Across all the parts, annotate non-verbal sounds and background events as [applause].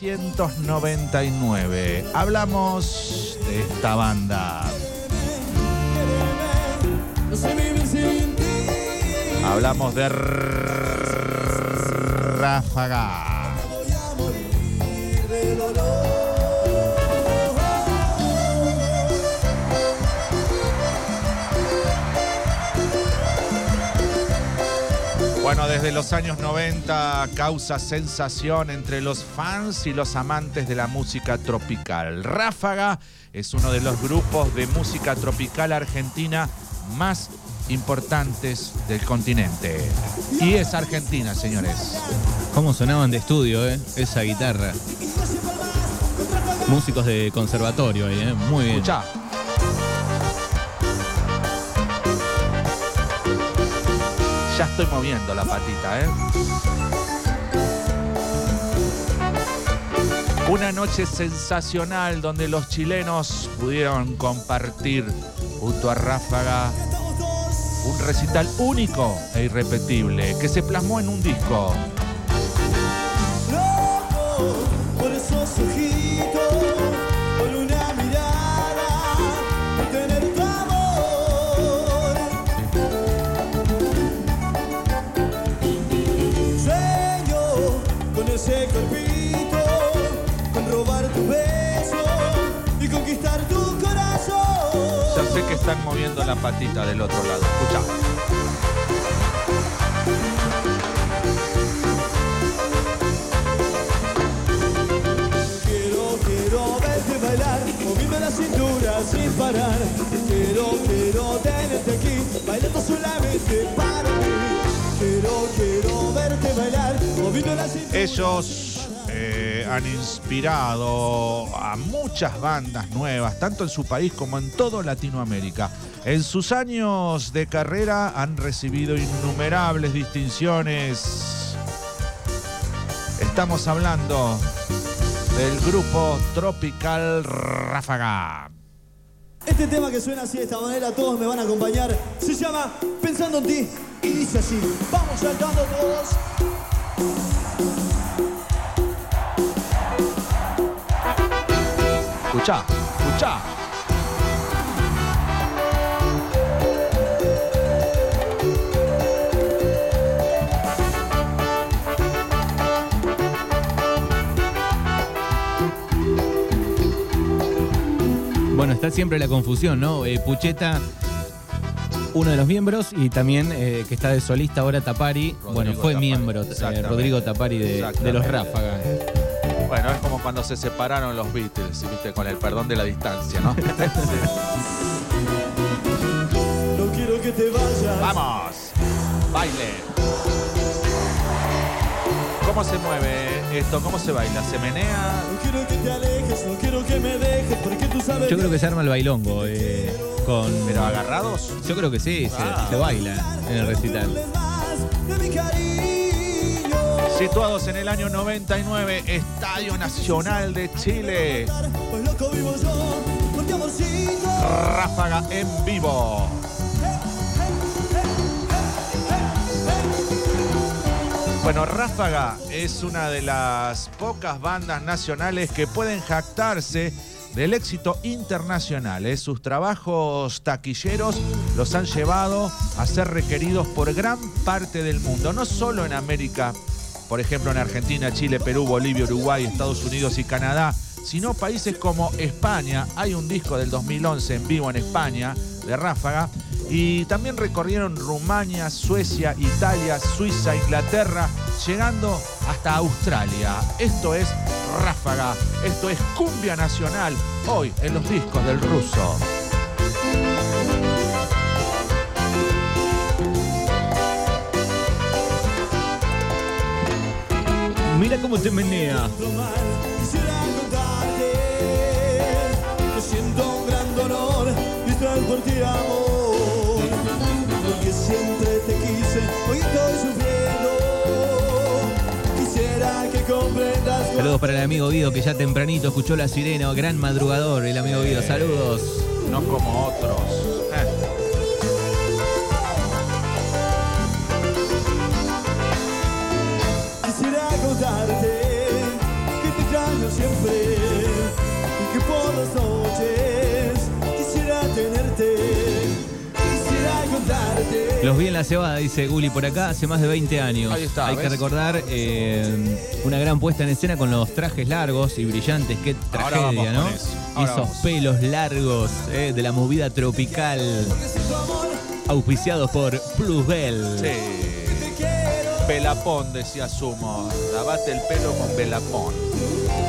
199. Hablamos de esta banda. Hablamos de Ráfaga. Bueno, desde los años 90 causa sensación entre los fans y los amantes de la música tropical. Ráfaga es uno de los grupos de música tropical argentina más importantes del continente. Y es Argentina, señores. ¿Cómo sonaban de estudio, eh? Esa guitarra. Músicos de conservatorio ahí, eh. Muy bien. Escuchá. Ya estoy moviendo la patita, ¿eh? Una noche sensacional donde los chilenos pudieron compartir junto a Ráfaga un recital único e irrepetible que se plasmó en un disco. Sé que están moviendo la patita del otro lado. Escucha. Quiero, quiero verte bailar, moviendo la cintura sin parar. Quiero, quiero tenerte aquí, bailando solamente para mí. Quiero, quiero verte bailar, moviendo la cintura. Ellos han inspirado a muchas bandas nuevas, tanto en su país como en toda Latinoamérica. En sus años de carrera han recibido innumerables distinciones. Estamos hablando del grupo Tropical Ráfaga. Este tema que suena así de esta manera, todos me van a acompañar. Se llama Pensando en ti y dice así. Vamos saltando todos. Escucha, escucha. Bueno, está siempre la confusión, ¿no? Eh, Pucheta, uno de los miembros, y también eh, que está de solista ahora Tapari. bueno, fue Tapari, miembro, eh. Rodrigo Tapari de, de los. Ráfagas. Bueno, es como cuando se separaron los Beatles, ¿viste? Con el perdón de la distancia, ¿no? [laughs] No quiero que te vayas. ¡Vamos! ¡Baile! ¿Cómo se mueve esto? ¿Cómo se baila? ¿Se menea? No quiero que te alejes, no quiero que me dejes, porque tú sabes. Yo creo que se arma el bailongo eh, con. ¿Pero agarrados? Yo creo que sí, se, Ah. se baila en el recital. más de mi cariño. Situados en el año 99, Estadio Nacional de Chile. Ráfaga en vivo. Bueno, Ráfaga es una de las pocas bandas nacionales que pueden jactarse del éxito internacional. ¿eh? Sus trabajos taquilleros los han llevado a ser requeridos por gran parte del mundo, no solo en América, por ejemplo en Argentina, Chile, Perú, Bolivia, Uruguay, Estados Unidos y Canadá, sino países como España. Hay un disco del 2011 en vivo en España de Ráfaga. Y también recorrieron Rumania, Suecia, Italia, Suiza, Inglaterra, llegando hasta Australia. Esto es Ráfaga, esto es Cumbia Nacional, hoy en los discos del ruso. Mira cómo te menea. Quisiera contarte que siento un gran dolor y estoy por ti amor. Porque siempre te quise, hoy estoy sufriendo. Quisiera que comprendas. Saludos para el amigo Guido que ya tempranito escuchó la sirena, gran madrugador, el amigo Guido, saludos. No como otros. Los vi en la cebada, dice Guli por acá, hace más de 20 años. Ahí está, Hay que recordar eh, una gran puesta en escena con los trajes largos y brillantes. Qué Ahora tragedia, vamos ¿no? con eso. Ahora Esos vamos. pelos largos eh, de la movida tropical. Auspiciados por Plusbel. Sí. Velapón, decía Sumo. Lavate el pelo con Velapón.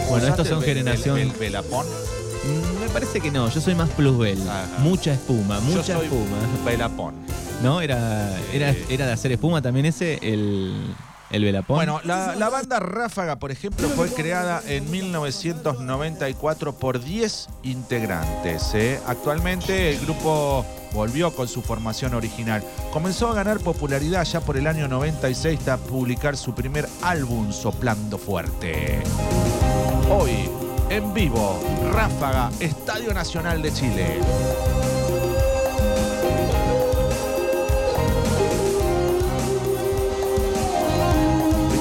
Bueno, estos ¿Usaste son generación. el- el Velapón? Mm, Me parece que no, yo soy más Plusbel. Ajá. Mucha espuma, Yo mucha soy espuma. Velapón. ¿No? Era, era, era de hacer espuma también ese, el, el velapón. Bueno, la, la banda Ráfaga, por ejemplo, fue creada en 1994 por 10 integrantes. ¿eh? Actualmente el grupo volvió con su formación original. Comenzó a ganar popularidad ya por el año 96 hasta publicar su primer álbum Soplando Fuerte. Hoy, en vivo, Ráfaga, Estadio Nacional de Chile.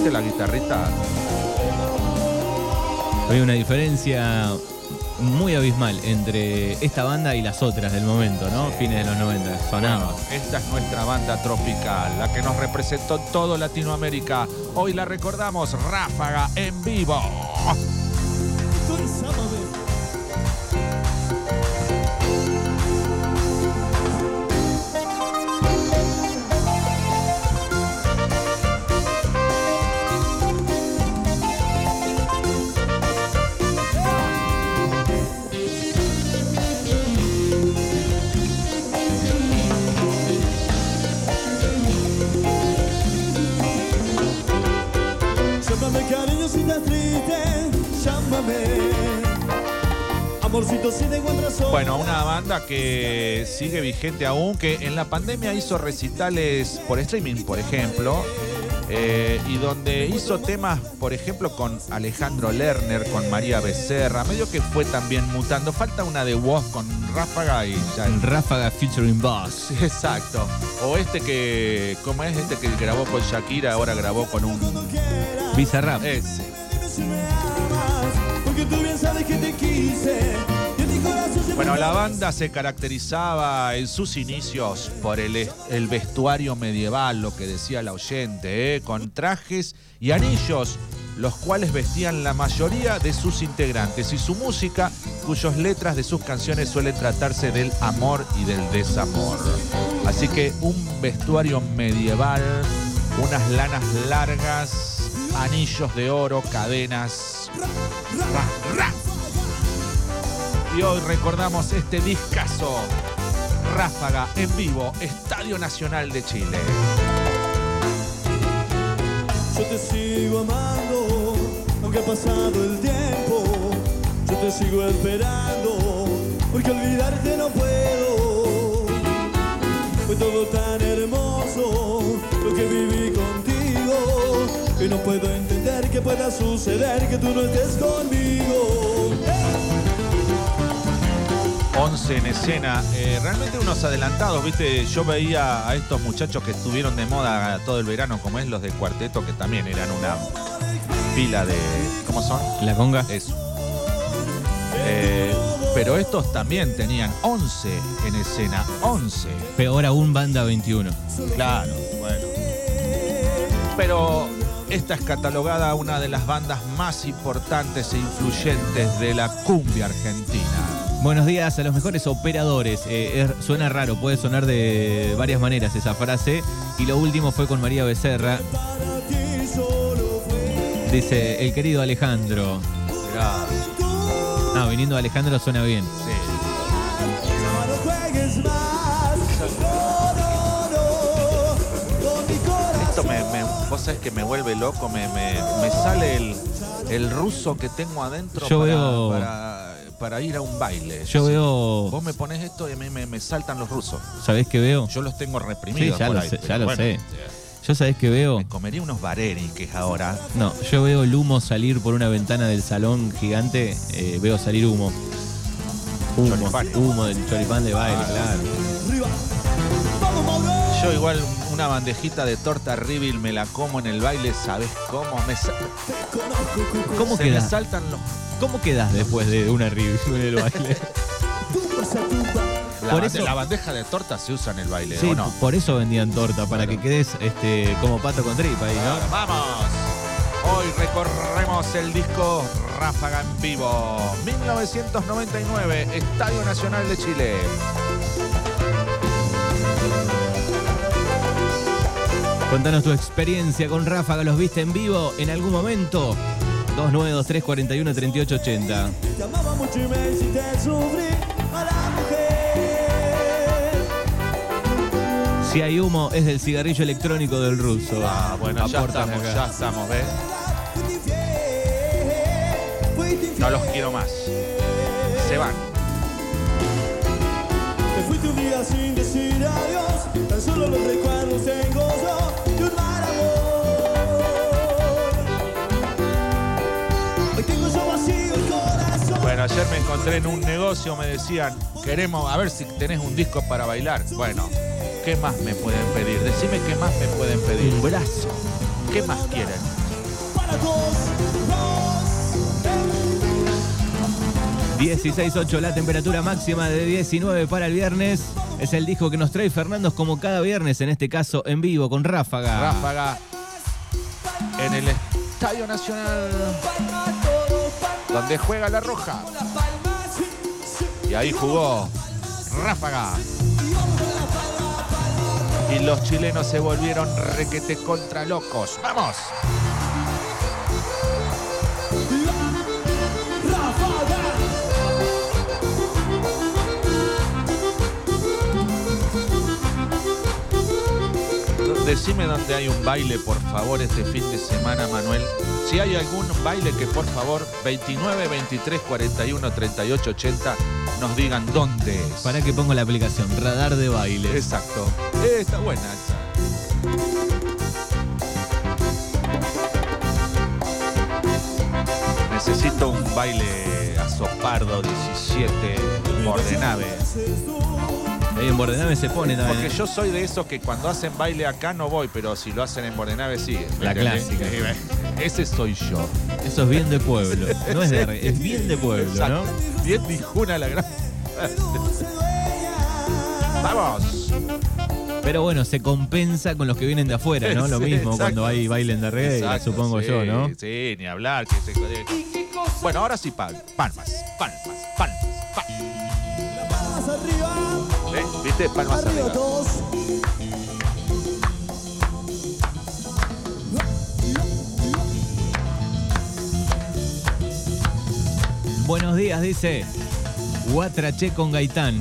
¿Viste la guitarrita? Hay una diferencia muy abismal entre esta banda y las otras del momento, ¿no? Fines de los 90. Sonaba. Bueno, esta es nuestra banda tropical, la que nos representó en todo Latinoamérica. Hoy la recordamos, Ráfaga en vivo. Bueno, una banda que sigue vigente aún, que en la pandemia hizo recitales por streaming, por ejemplo, eh, y donde hizo temas, por ejemplo, con Alejandro Lerner, con María Becerra, medio que fue también mutando. Falta una de voz con Ráfaga y ya. En Ráfaga featuring Boss. Exacto. O este que, ¿cómo es? Este que grabó con Shakira, ahora grabó con un... Bizarrap. Ese. Dime si me amas, porque tú bien sabes que te quise. Bueno, la banda se caracterizaba en sus inicios por el vestuario medieval, lo que decía la oyente, ¿eh? con trajes y anillos, los cuales vestían la mayoría de sus integrantes, y su música, cuyas letras de sus canciones suelen tratarse del amor y del desamor. Así que un vestuario medieval, unas lanas largas, anillos de oro, cadenas. Ra, ra. Y hoy recordamos este discazo. Ráfaga en vivo, Estadio Nacional de Chile. Yo te sigo amando, aunque ha pasado el tiempo. Yo te sigo esperando, porque olvidarte no puedo. Fue todo tan hermoso lo que viví contigo. Y no puedo entender que pueda suceder que tú no estés conmigo. 11 en escena. Eh, realmente unos adelantados, ¿viste? Yo veía a estos muchachos que estuvieron de moda todo el verano, como es los del cuarteto, que también eran una pila de. ¿Cómo son? La conga. Eso. Eh, pero estos también tenían 11 en escena. 11. Peor aún, Banda 21. Claro, bueno. Pero esta es catalogada una de las bandas más importantes e influyentes de la cumbia argentina. Buenos días a los mejores operadores. Eh, es- suena raro, puede sonar de varias maneras esa frase. Y lo último fue con María Becerra. Dice el querido Alejandro. Mirá, No, viniendo de Alejandro suena bien. sí. Esto me, me- vos sabés que me vuelve loco, me, me- me sale el, el ruso que tengo adentro Yo para, veo- para, para ir a un baile. Yo veo. Vos me pones esto y a mí me, me saltan los rusos. ¿Sabés qué veo? Yo los tengo reprimidos. Sí, ya por lo ahí, sé, pero ya lo bueno, sé. eh, Yo sabés qué veo. Me comería unos vareniques ahora. No, yo veo el humo salir por una ventana del salón gigante. eh, veo salir humo. Humo, Choripán. humo del choripán de baile, Ah. claro. Yo igual una bandejita de torta Ribil me la como en el baile, ¿sabes cómo? Me, sa- Te conozco, Cucu. ¿Cómo se me quedas? saltan los... ¿Cómo quedas después de una review en el baile? La, Por bande- eso- la bandeja de torta se usa en el baile, Sí, ¿o no? por eso vendían torta, para que quedes este, como pato con tripa ahí, ¿no? ¡Vamos! Hoy recorremos el disco Ráfaga en vivo. 1999, Estadio Nacional de Chile. Contanos tu experiencia con Ráfaga, ¿los viste en vivo en algún momento? 2923 41 3880. Te amaba mucho y me hiciste sufrir a la mujer. Si hay humo, es del cigarrillo electrónico del ruso. Ah, bueno, ya estamos, acá. ya estamos, ¿ves? No los quiero más. Se van. Te fuiste un día sin decir adiós, tan solo los Bueno, ayer me encontré en un negocio, me decían, queremos, a ver si tenés un disco para bailar. Bueno, ¿qué más me pueden pedir? Decime qué más me pueden pedir. Un brazo. ¿Qué más quieren? Para todos, dos, 16.8 la temperatura máxima de 19 para el viernes. Es el disco que nos trae Fernando como cada viernes, en este caso en vivo con Ráfaga. Ráfaga en el Estadio Nacional, donde juega la Roja. Y ahí jugó Ráfaga. Y los chilenos se volvieron requete contra locos. ¡Vamos! Decime dónde hay un baile, por favor, este fin de semana, Manuel. Si hay algún baile que, por favor, 29, 23, 41, 38, 80, nos digan dónde es. Para que pongo la aplicación, radar de baile. Exacto. Está buena esa. Necesito un baile a Sopardo 17 Bordenave. Ahí en Bordenave se pone también. Porque yo soy de esos que cuando hacen baile acá no voy, pero si lo hacen en Bordenave sí. ¿me La entendés? clásica. Ese soy yo. Eso es bien de pueblo. No es de es bien de pueblo, ¿no? Bien dijuna la gran. ¡Vamos! Pero bueno, se compensa con los que vienen de afuera, ¿no? Lo Sí, mismo exacto. cuando hay bailen de reggae, Exacto, supongo sí, yo, ¿no? Sí, ni hablar. Que se... Bueno, ahora sí, pal- palmas, palmas, palmas, palmas. Palmas arriba, ¿Eh? ¿Viste? Palmas arriba arriba. todos. Buenos días, dice. Guatraché con Gaitán.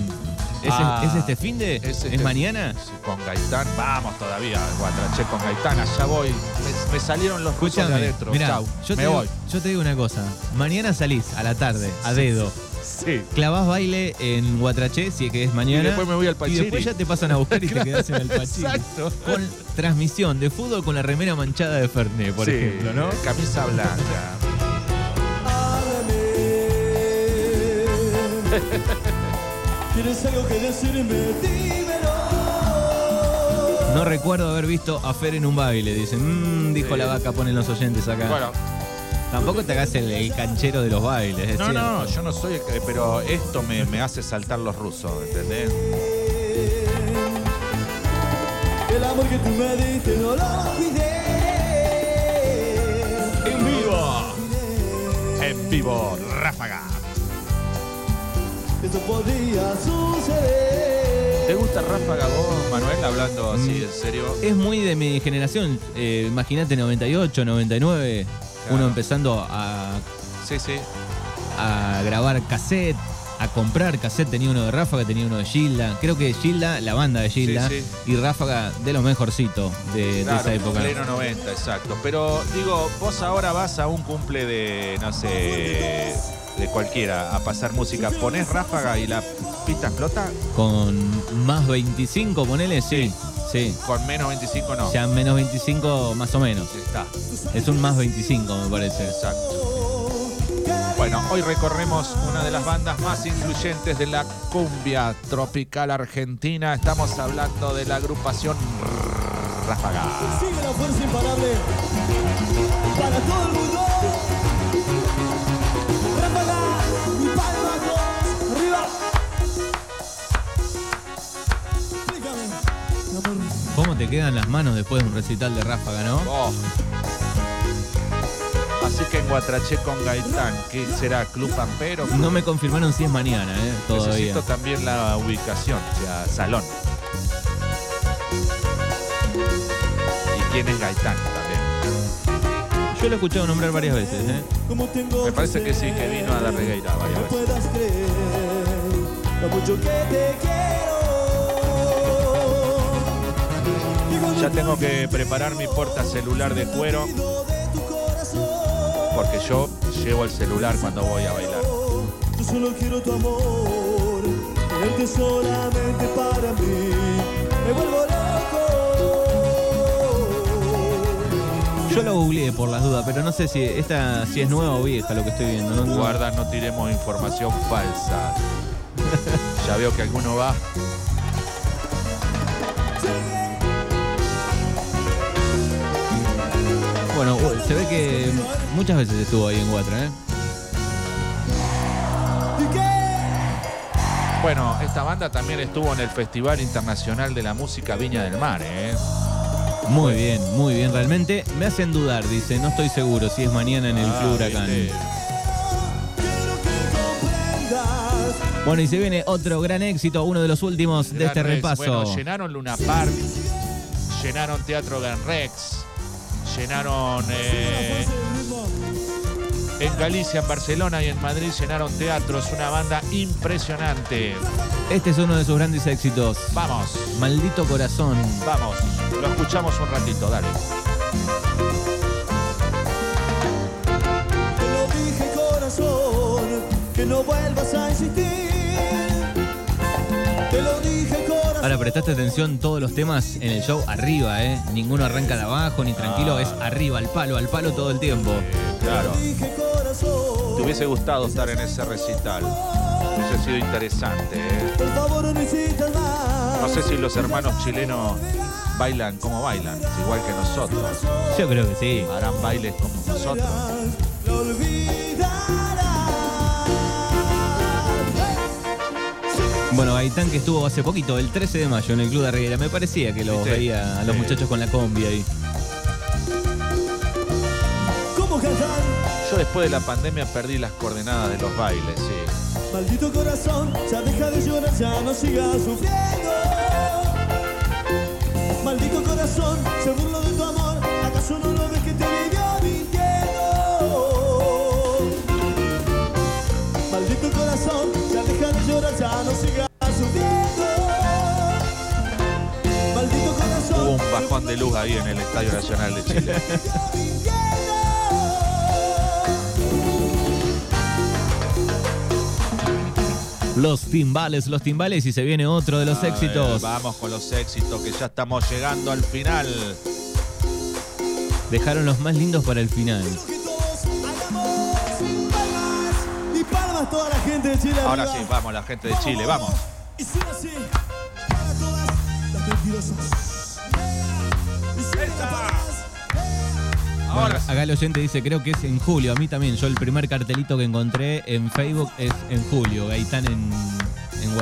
¿Es, Ah, es este fin de? ¿Es, Es este- mañana? Sí, con Gaitán, vamos todavía, Guatraché con Gaitán, allá voy. Me, me salieron los rusos de adentro. mirá, Chau, yo, te me digo, voy. yo te digo una cosa. Mañana salís a la tarde, a dedo. Sí. Clavás baile en Guatraché, si es que es mañana. Y después me voy al Y Pachiri. después ya te pasan a buscar y te [laughs] quedás en el Pachiri. Exacto. Con transmisión de fútbol con la remera manchada de Fernet, por Sí, ejemplo, ¿no? Camisa blanca. ¿Tienes algo que decirme? Dímelo. No recuerdo haber visto a Fer en un baile, dicen. Mmm, dijo Sí. la vaca, ponen los oyentes acá. Bueno, Tampoco te hagas el, el canchero de los bailes, es no, cierto. no, yo no soy, eh, pero esto me, me hace saltar los rusos, ¿entendés? El amor que tú me diste no lo cuidé. En vivo. En vivo, Ráfaga. Eso podría suceder. ¿Te gusta Ráfaga vos, Manuel, hablando así en serio? Es muy de mi generación. eh, Imagínate 98, 99, Claro. uno empezando a, Sí, sí. a grabar cassette, a comprar cassette. Tenía uno de Ráfaga, tenía uno de Gilda. Creo que Gilda, la banda de Gilda, Sí, y Ráfaga de los mejorcitos de, de Claro, esa época. pleno 90, exacto. Pero digo, vos ahora vas a un cumple de, no sé, de cualquiera a pasar música. ¿Ponés ráfaga y la pista explota? Con más 25, ponele, sí. Sí. Con menos 25 no. Ya menos 25 más o menos. Está, Es un más 25, me parece. exacto. Bueno, hoy recorremos una de las bandas más influyentes de la cumbia tropical argentina. Estamos hablando de la agrupación Ráfaga. Sigue la fuerza imparable para todo el mundo. Quedan las manos después de un recital de Ráfaga, ¿no? Oh. Así que en Guatraché con Gaitán, ¿qué será? ¿Club Pampero? No me confirmaron si es mañana, ¿eh? Todavía. Necesito también la ubicación, o sea, salón. ¿Y quién es Gaitán también? Yo lo he escuchado nombrar varias veces, ¿eh? Me parece que sí, que vino a la regueira varias veces. Ya tengo que preparar mi porta celular de cuero porque yo llevo el celular cuando voy a bailar. yo solo quiero tu amor, tenerte solamente para mí. Me vuelvo loco. Yo lo googleé por las dudas, pero no sé si esta si es nueva o vieja lo que estoy viendo. No, no- Guarda, no tiremos información falsa. [laughs] Ya veo que alguno va. Bueno, se ve que muchas veces estuvo ahí en Guatra, ¿eh? Bueno, esta banda también estuvo en el Festival Internacional de la Música Viña del Mar, ¿eh? Muy bien, muy bien. Realmente me hacen dudar, dice. No estoy seguro si es mañana en el Ah, Club Huracán. viste. Bueno, y se viene otro gran éxito, uno de los últimos de este Rex. repaso. Bueno, llenaron Luna Park, llenaron Teatro Gran Rex, llenaron eh, en Galicia, en Barcelona y en Madrid llenaron teatros. Una banda impresionante. Este es uno de sus grandes éxitos. Vamos, Maldito corazón. vamos. Lo escuchamos un ratito, dale. Te lo dije corazón, que no vuelvas a insistir. Te lo dije. Ahora prestaste atención, todos los temas en el show arriba, ¿eh? Ninguno arranca de abajo ni tranquilo, Ah. es arriba, al palo, al palo todo el tiempo. Claro. Te hubiese gustado estar en ese recital. Hubiese sido interesante. ¿eh? No sé si los hermanos chilenos bailan como bailan, igual que nosotros. Yo creo que sí. Harán bailes como nosotros. Bueno, Gaitán que estuvo hace poquito, el 13 de mayo, en el Club de Reguera. Me parecía que los ¿Viste? veía a los Sí. muchachos con la combi ahí. ¿Cómo cantar? Yo después de la pandemia perdí las coordenadas de los bailes, sí. Maldito corazón, ya deja de llorar, ya no sigas sufriendo. Maldito corazón, se burló de tu amor, ¿acaso no lo ves que te vivió mintiendo? Maldito corazón, ya deja de llorar, ya no sigas bajón de luz ahí en el Estadio Nacional de Chile. Los timbales, los timbales y se viene otro de los A ver, éxitos. vamos con los éxitos, que ya estamos llegando al final. Dejaron los más lindos para el final. que todos hagamos palmas y palmas toda la gente de Chile. Ahora arriba. sí, vamos, la gente de Chile, vamos. Y así, para todas las sí. Acá el oyente dice, creo que es en julio. A mí también. Yo el primer cartelito que encontré en Facebook es en julio. Gaitán en, en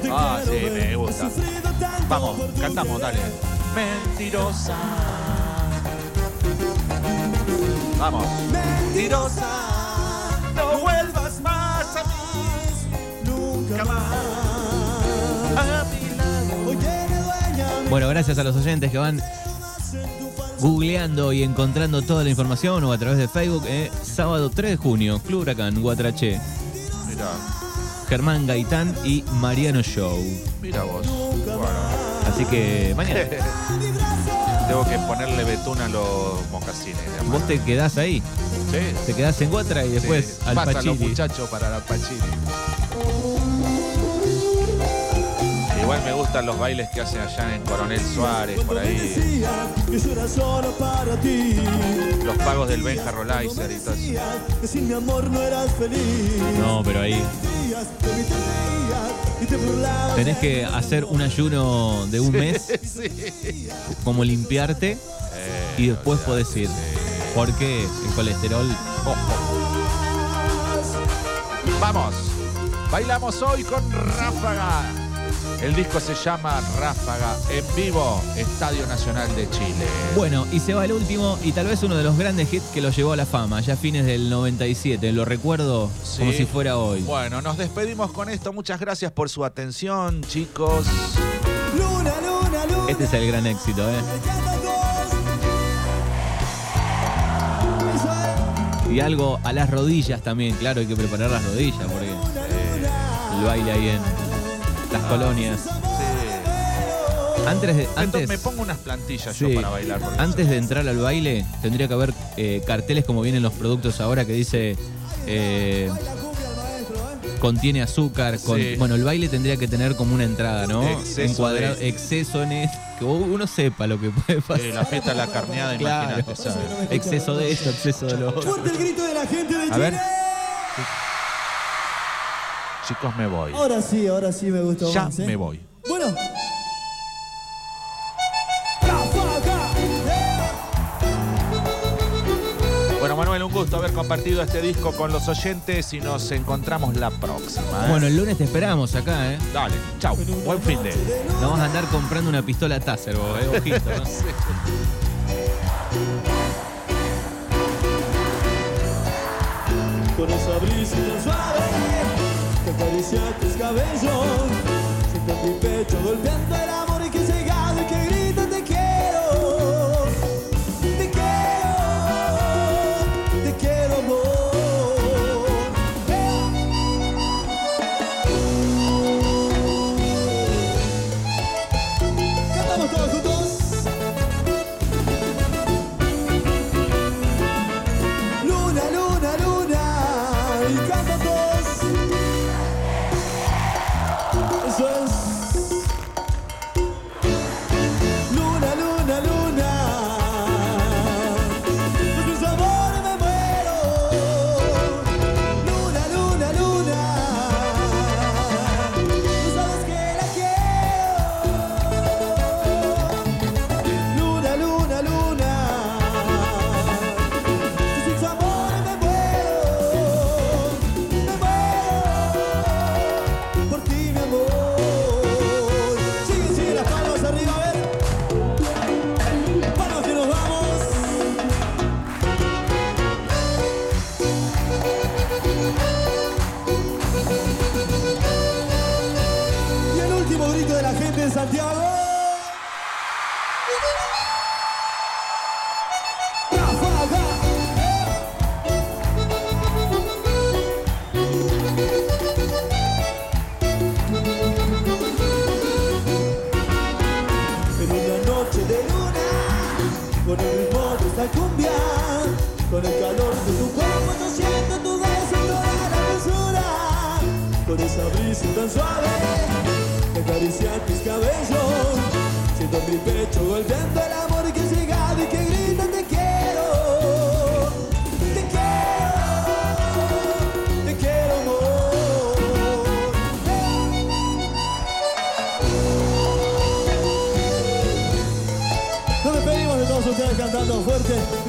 te Ah, sí, me gusta. Vamos, cantamos, dale. Mentirosa. Vamos. Mentirosa, No vuelvas más a mí. nunca más. A mi lado. Bueno, gracias a los oyentes que van googleando y encontrando toda la información o a través de Facebook. eh, sábado 3 de junio, Club Huracán, Guatraché. Mira, Germán Gaitán y Mariano Show. mira vos. Bueno, Así que mañana. [laughs] tengo que ponerle betún a los mocasines. Vos te quedás ahí, Sí. te quedás en Guatra y después Sí. al Pasan los Pachiri. muchachos para la Pachiri. Igual me gustan los bailes que hacen allá en Coronel Suárez, por ahí. Los pagos del Benja Rolaiser y todo eso. No pero ahí tenés que hacer un ayuno de un mes, Sí. como limpiarte Eh, y después podés ir. sí. Porque el colesterol. Oh, oh. Vamos. Bailamos hoy con Ráfaga. El disco se llama Ráfaga en vivo, Estadio Nacional de Chile. Bueno, y se va el último y tal vez uno de los grandes hits que lo llevó a la fama, ya a fines del 97. Lo recuerdo como si fuera hoy. Bueno, nos despedimos con esto. Muchas gracias por su atención, chicos. Luna, luna, luna. Este es el gran éxito, ¿eh? Y algo a las rodillas también, claro, hay que preparar las rodillas porque eh, el baile ahí en las colonias. Sí. Antes de, antes, me pongo unas plantillas sí, yo para bailar. antes de entrar al baile tendría que haber eh, carteles como vienen los productos ahora que dice eh, contiene azúcar. con- Sí. Bueno, el baile tendría que tener como una entrada, ¿no? Exceso Encuadrado- de- exceso en es- que uno sepa lo que puede pasar. Eh, la fiesta de la carneada, Claro. imagínate, ¿sabes? Exceso de esto, exceso de lo otro. Fuerte el grito de la gente de A Chile. ver. Chicos, me voy. Ahora sí, ahora sí me gustó Ya más, ¿eh? me voy. Bueno. Haber compartido este disco con los oyentes y nos encontramos la próxima. ¿eh? Bueno, el lunes te esperamos acá, ¿eh? Dale, chau. Buen fin de. No vas a andar comprando una pistola Taser, vos, ¿eh? Ojito, ¿no? [laughs] Con esa brisa tan suave que acaricia tus cabellos. Siento en mi pecho golpeando el amor fuerte.